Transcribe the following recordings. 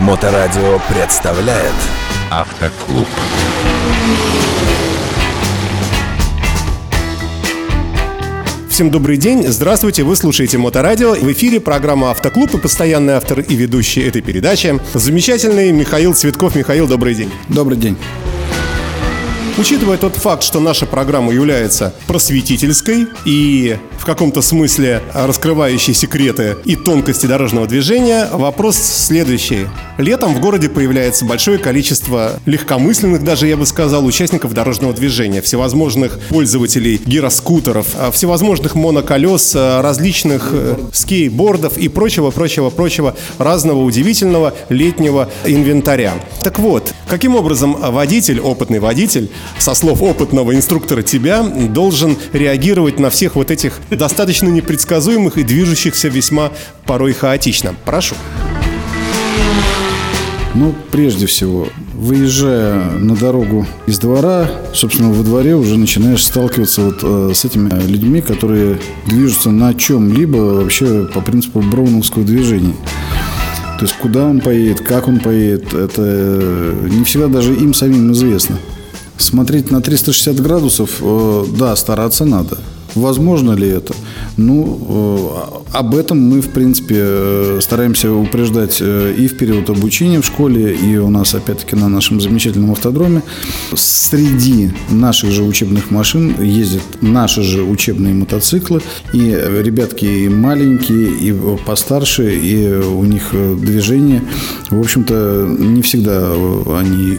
Моторадио представляет Автоклуб. Всем добрый день, здравствуйте, вы слушаете Моторадио. В эфире программа «Автоклуб» и постоянный автор и ведущий этой передачи замечательный Михаил Цветков. Михаил, добрый день. Добрый день. Учитывая тот факт, что наша программа является просветительской и в каком-то смысле раскрывающей секреты и тонкости дорожного движения, вопрос следующий. Летом в городе появляется большое количество легкомысленных, даже я бы сказал, участников дорожного движения, всевозможных пользователей гироскутеров, а, всевозможных моноколес, а, различных э, скейтбордов и прочего, прочего, прочего разного удивительного летнего инвентаря. Так вот, каким образом водитель, опытный водитель, со слов опытного инструктора тебя, должен реагировать на всех вот этих достаточно непредсказуемых и движущихся весьма порой хаотично? Прошу. Ну, прежде всего, выезжая на дорогу из двора, собственно, во дворе уже начинаешь сталкиваться вот э, с этими людьми, которые движутся на чем-либо вообще по принципу броуновского движения. То есть, куда он поедет, как он поедет, это не всегда даже им самим известно. Смотреть на 360 градусов, э, да, стараться надо. Возможно ли это? Ну, э, об этом мы, в принципе, э, стараемся упреждать э, и в период обучения в школе, и у нас, опять-таки, на нашем замечательном автодроме. Среди наших же учебных машин ездят наши же учебные мотоциклы, и ребятки и маленькие, и постарше, и у них движение, в общем-то, не всегда они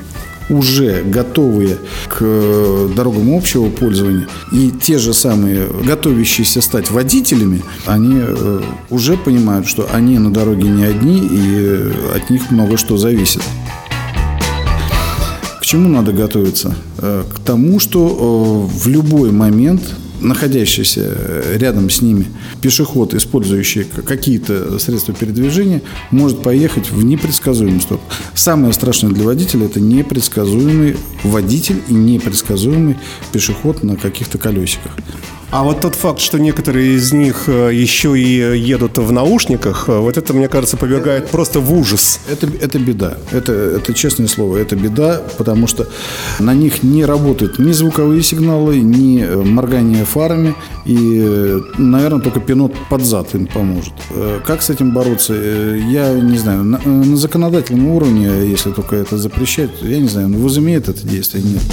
уже готовые к э, дорогам общего пользования, и те же самые готовящиеся стать водителями, они э, уже понимают, что они на дороге не одни, и э, от них много что зависит. К чему надо готовиться? К тому, что в любой момент находящийся рядом с ними пешеход, использующий какие-то средства передвижения, может поехать в непредсказуемую сторону. Самое страшное для водителя – это непредсказуемый водитель и непредсказуемый пешеход на каких-то колесиках. А вот тот факт, что некоторые из них э, еще и едут в наушниках, э, вот это, мне кажется, побегает просто в ужас. Это, это беда. Это, это честное слово, это беда, потому что на них не работают ни звуковые сигналы, ни э, моргание фарами. И, наверное, только пинот под зад им поможет. Как с этим бороться? Я не знаю. На, на законодательном уровне, если только это запрещать, я не знаю, возымеет это действие, нет.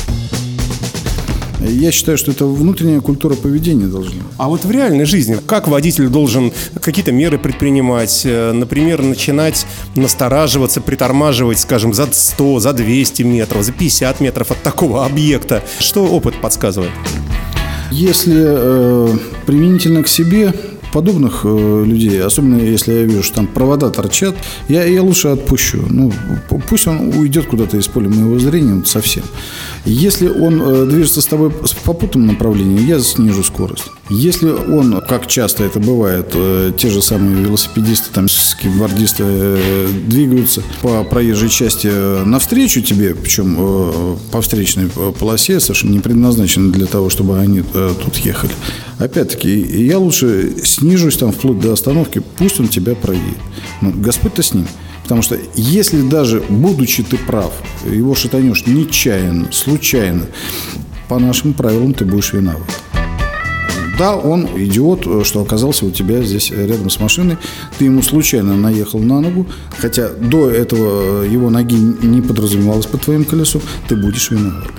Я считаю, что это внутренняя культура поведения должна. А вот в реальной жизни, как водитель должен какие-то меры предпринимать? Э, например, начинать настораживаться, притормаживать, скажем, за 100, за 200 метров, за 50 метров от такого объекта. Что опыт подсказывает? Если э, применительно к себе, подобных э, людей, особенно если я вижу, что там провода торчат, я, я лучше отпущу. Ну, пусть он уйдет куда-то из поля моего зрения совсем. Если он э, движется с тобой в попутном направлении, я снижу скорость. Если он, как часто это бывает, э, те же самые велосипедисты, там, скейтбордисты э, двигаются по проезжей части э, навстречу тебе, причем э, по встречной полосе, совершенно не предназначены для того, чтобы они э, тут ехали. Опять-таки, я лучше снижусь там вплоть до остановки, пусть он тебя проедет. Ну, Господь-то с ним. Потому что если даже, будучи ты прав, его шатанешь нечаянно, случайно, по нашим правилам ты будешь виноват. Да, он идиот, что оказался у тебя здесь рядом с машиной. Ты ему случайно наехал на ногу, хотя до этого его ноги не подразумевалось под твоим колесом, ты будешь виноват.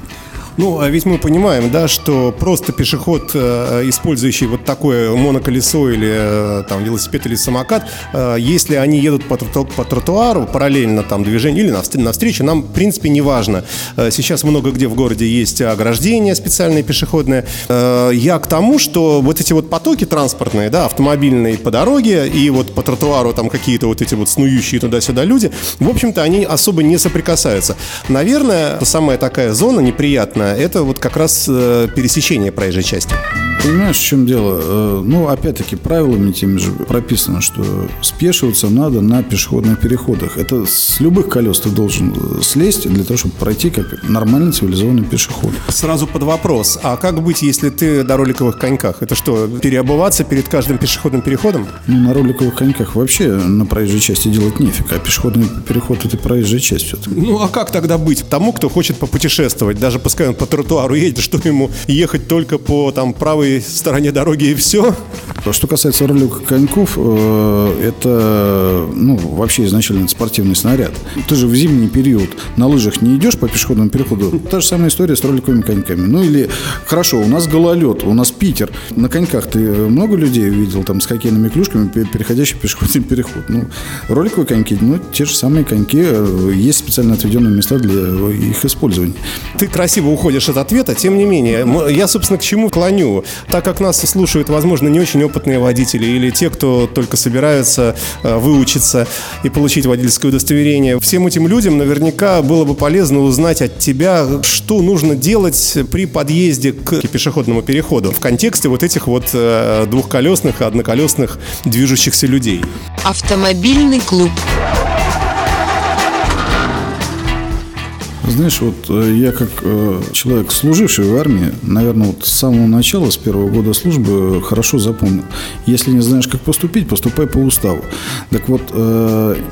Ну, а ведь мы понимаем, да, что просто пешеход, э, использующий вот такое моноколесо или э, там велосипед или самокат, э, если они едут по, по тротуару, параллельно там движению или навстречу, нам, в принципе, не важно. Сейчас много где в городе есть ограждения специальные пешеходные. Я к тому, что вот эти вот потоки транспортные, да, автомобильные по дороге и вот по тротуару там какие-то вот эти вот снующие туда-сюда люди, в общем-то, они особо не соприкасаются. Наверное, самая такая зона неприятная это вот как раз э, пересечение проезжей части. Понимаешь, в чем дело? Э, ну, опять-таки, правилами теми же прописано, что спешиваться надо на пешеходных переходах. Это с любых колес ты должен э, слезть для того, чтобы пройти как нормальный цивилизованный пешеход. Сразу под вопрос. А как быть, если ты на роликовых коньках? Это что, переобуваться перед каждым пешеходным переходом? Ну, на роликовых коньках вообще на проезжей части делать нефиг, а пешеходный переход – это проезжая часть все-таки. Ну, а как тогда быть? Тому, кто хочет попутешествовать, даже пускай он по тротуару едет, что ему ехать только по там правой правой стороне дороги и все. Что касается роликовых коньков, э, это ну, вообще изначально спортивный снаряд. Ты же в зимний период на лыжах не идешь по пешеходному переходу. Та же самая история с роликовыми коньками. Ну или, хорошо, у нас гололед, у нас Питер. На коньках ты много людей увидел там с хоккейными клюшками, переходящих пешеходный переход. Ну, роликовые коньки, ну, те же самые коньки. Э, есть специально отведенные места для их использования. Ты красиво уходишь от ответа, тем не менее. Я, собственно, к чему клоню? Так как нас слушают, возможно, не очень опытные водители или те, кто только собираются э, выучиться и получить водительское удостоверение, всем этим людям наверняка было бы полезно узнать от тебя, что нужно делать при подъезде к пешеходному переходу в контексте вот этих вот э, двухколесных и одноколесных движущихся людей. Автомобильный клуб. Знаешь, вот э, я как э, человек, служивший в армии, наверное, вот с самого начала, с первого года службы, э, хорошо запомнил. Если не знаешь, как поступить, поступай по уставу. Так вот,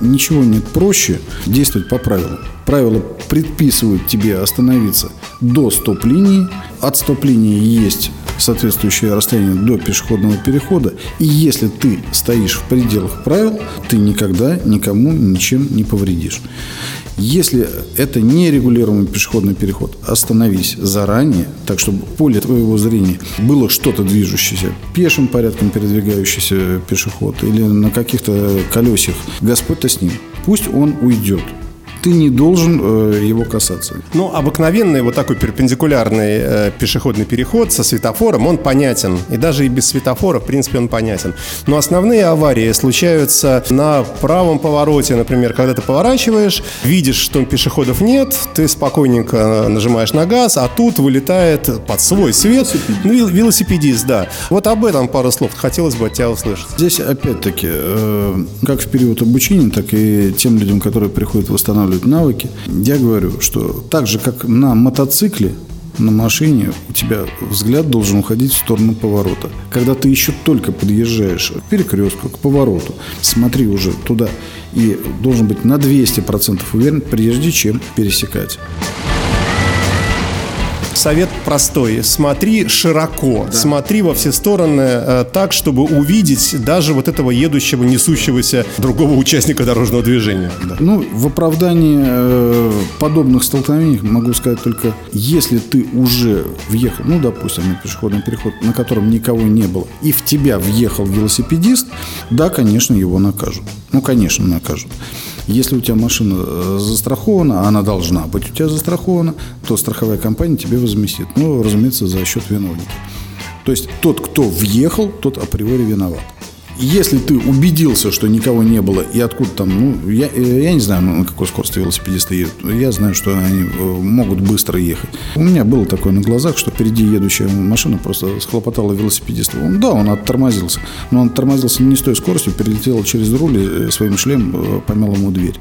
ничего нет проще действовать по правилам. Правила предписывают тебе остановиться до стоп-линии. От стоп-линии есть соответствующее расстояние до пешеходного перехода. И если ты стоишь в пределах правил, ты никогда никому ничем не повредишь. Если это не регулируемый пешеходный переход, остановись заранее, так чтобы поле твоего зрения было что-то движущееся, пешим порядком передвигающийся пешеход или на каких-то колесах. Господь-то с ним. Пусть он уйдет ты не должен э, его касаться. Ну, обыкновенный вот такой перпендикулярный э, пешеходный переход со светофором, он понятен. И даже и без светофора, в принципе, он понятен. Но основные аварии случаются на правом повороте, например, когда ты поворачиваешь, видишь, что пешеходов нет, ты спокойненько нажимаешь на газ, а тут вылетает под свой свет ну, велосипедист, да. Вот об этом пару слов хотелось бы от тебя услышать. Здесь, опять-таки, э, как в период обучения, так и тем людям, которые приходят восстанавливать осваивают навыки. Я говорю, что так же, как на мотоцикле, на машине у тебя взгляд должен уходить в сторону поворота. Когда ты еще только подъезжаешь к перекрестку, к повороту, смотри уже туда и должен быть на 200% уверен, прежде чем пересекать совет простой. Смотри широко, да. смотри во все стороны э, так, чтобы увидеть даже вот этого едущего, несущегося другого участника дорожного движения. Да. Ну, в оправдании э, подобных столкновений могу сказать только, если ты уже въехал, ну, допустим, на пешеходный переход, на котором никого не было, и в тебя въехал велосипедист, да, конечно, его накажут. Ну, конечно, накажут. Если у тебя машина э, застрахована, а она должна быть у тебя застрахована, то страховая компания тебе возместит. Ну, разумеется, за счет виновника. То есть тот, кто въехал, тот априори виноват. Если ты убедился, что никого не было, и откуда там, ну, я, я не знаю, на какой скорости велосипедисты едут. Я знаю, что они э, могут быстро ехать. У меня было такое на глазах, что впереди едущая машина просто схлопотала велосипедиста. Он, да, он оттормозился. Но он оттормозился не с той скоростью, перелетел через руль и своим шлем э, помял ему дверь.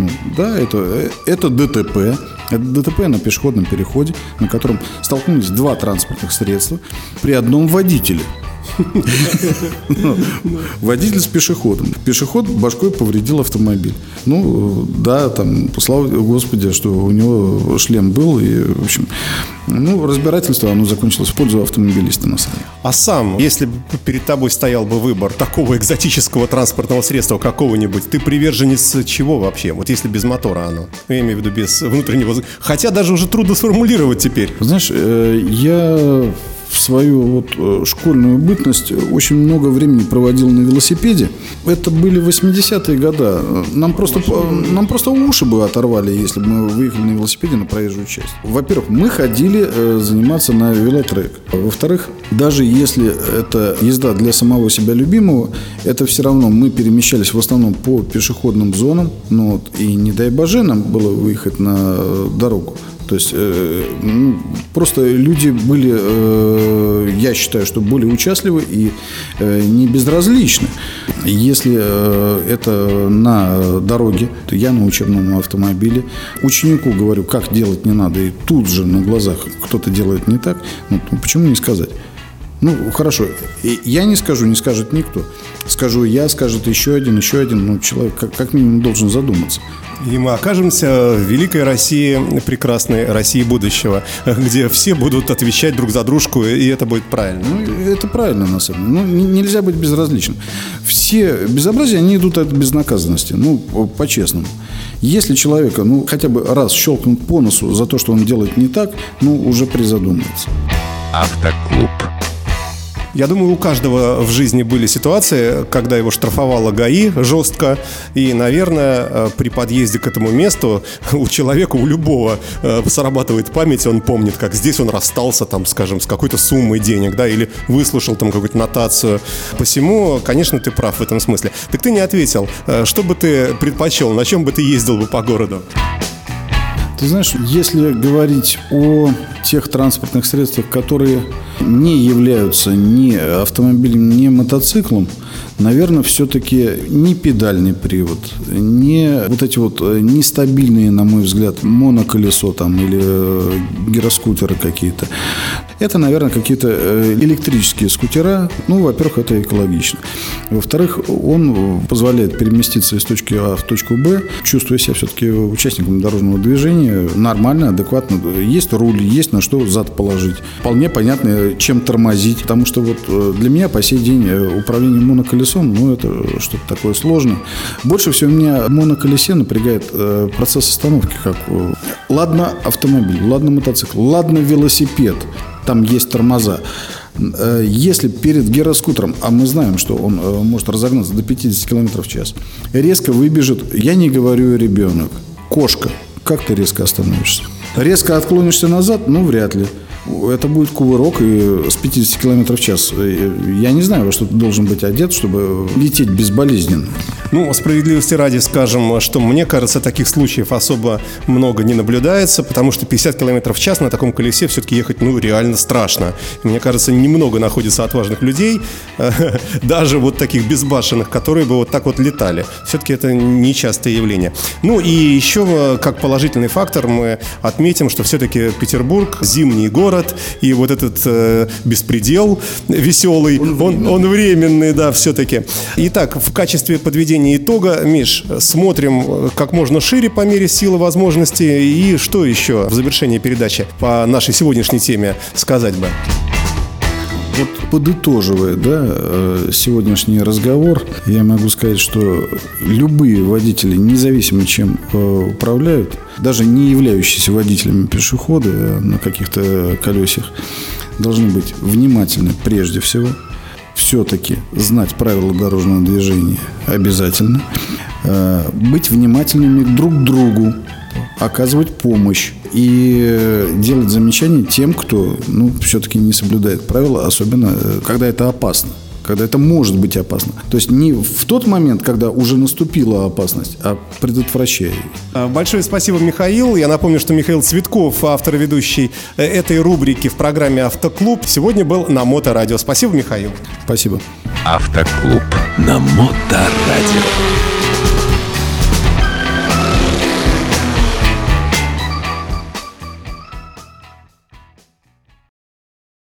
Ну, да, это, э, это ДТП. Это ДТП на пешеходном переходе, на котором столкнулись два транспортных средства при одном водителе. Водитель с пешеходом. Пешеход башкой повредил автомобиль. Ну, да, там, слава Господи, что у него шлем был. И, в общем, ну, разбирательство, оно закончилось в пользу автомобилиста на самом деле. А сам, если бы перед тобой стоял бы выбор такого экзотического транспортного средства какого-нибудь, ты приверженец чего вообще? Вот если без мотора оно. Ну, я имею в виду без внутреннего... Хотя даже уже трудно сформулировать теперь. Знаешь, э, я в свою вот э, школьную бытность очень много времени проводил на велосипеде. Это были 80-е годы. Нам просто, нам просто уши бы оторвали, если бы мы выехали на велосипеде на проезжую часть. Во-первых, мы ходили э, заниматься на велотрек. Во-вторых, даже если это езда для самого себя любимого, это все равно мы перемещались в основном по пешеходным зонам. Ну, вот, и не дай боже нам было выехать на дорогу То есть э, ну, просто люди были, э, я считаю, что более участливы и э, не безразличны. Если э, это на дороге, то я на учебном автомобиле ученику говорю, как делать не надо, и тут же на глазах кто-то делает не так, ну, почему не сказать? Ну, хорошо. Я не скажу, не скажет никто. Скажу я, скажет еще один, еще один. Ну, человек как, как минимум должен задуматься. И мы окажемся в великой России, прекрасной России будущего, где все будут отвечать друг за дружку, и это будет правильно. Ну, это правильно, на самом деле. Ну, нельзя быть безразличным. Все безобразия, они идут от безнаказанности. Ну, по-честному. Если человека, ну, хотя бы раз щелкнут по носу за то, что он делает не так, ну, уже призадумывается. Автоклуб. Я думаю, у каждого в жизни были ситуации, когда его штрафовала ГАИ жестко. И, наверное, э, при подъезде к этому месту у человека, у любого э, срабатывает память, он помнит, как здесь он расстался, там, скажем, с какой-то суммой денег, да, или выслушал там какую-то нотацию. Посему, конечно, ты прав в этом смысле. Так ты не ответил. Э, что бы ты предпочел, на чем бы ты ездил бы по городу? Ты знаешь, если говорить о тех транспортных средствах, которые не являются ни автомобилем, ни мотоциклом, наверное, все-таки не педальный привод, не вот эти вот э, нестабильные, на мой взгляд, моноколесо там или э, гироскутеры какие-то. Это, наверное, какие-то э, электрические скутера. Ну, во-первых, это экологично. Во-вторых, он позволяет переместиться из точки А в точку Б, чувствуя себя все-таки участником дорожного движения нормально, адекватно. Есть руль, есть на что зад положить. Вполне понятно, чем тормозить. Потому что вот для меня по сей день управление моноколесом ну, это что-то такое сложное. Больше всего меня моноколесе напрягает э, процесс остановки. Как, э, ладно автомобиль, ладно мотоцикл, ладно велосипед, там есть тормоза. Э, если перед гироскутером, а мы знаем, что он э, может разогнаться до 50 км в час, резко выбежит, я не говорю ребенок, кошка, как ты резко остановишься? Резко отклонишься назад? Ну, вряд ли это будет кувырок и с 50 км в час. Я не знаю, во что ты должен быть одет, чтобы лететь безболезненно. Ну, справедливости ради скажем, что мне кажется, таких случаев особо много не наблюдается, потому что 50 км в час на таком колесе все-таки ехать, ну, реально страшно. мне кажется, немного находится отважных людей, даже вот таких безбашенных, которые бы вот так вот летали. Все-таки это нечастое явление. Ну, и еще как положительный фактор мы отметим, что все-таки Петербург, зимний город, город, и вот этот э, беспредел веселый, он, он, он временный, да, все-таки. Итак, в качестве подведения итога, Миш, смотрим э, как можно шире по мере силы возможностей, и что еще в завершении передачи по нашей сегодняшней теме сказать бы? Вот подытоживая да, э, сегодняшний разговор, я могу сказать, что любые водители, независимо чем э, управляют, даже не являющиеся водителями пешехода э, на каких-то колесах, должны быть внимательны прежде всего, все-таки знать правила дорожного движения обязательно, быть внимательными друг к другу, оказывать помощь и э, делать замечания тем, кто ну, все-таки не соблюдает правила, особенно э, когда это опасно когда это может быть опасно. То есть не в тот момент, когда уже наступила опасность, а предотвращая ее. Большое спасибо, Михаил. Я напомню, что Михаил Цветков, автор и ведущий э, этой рубрики в программе «Автоклуб», сегодня был на Моторадио. Спасибо, Михаил. Спасибо. «Автоклуб» на Моторадио.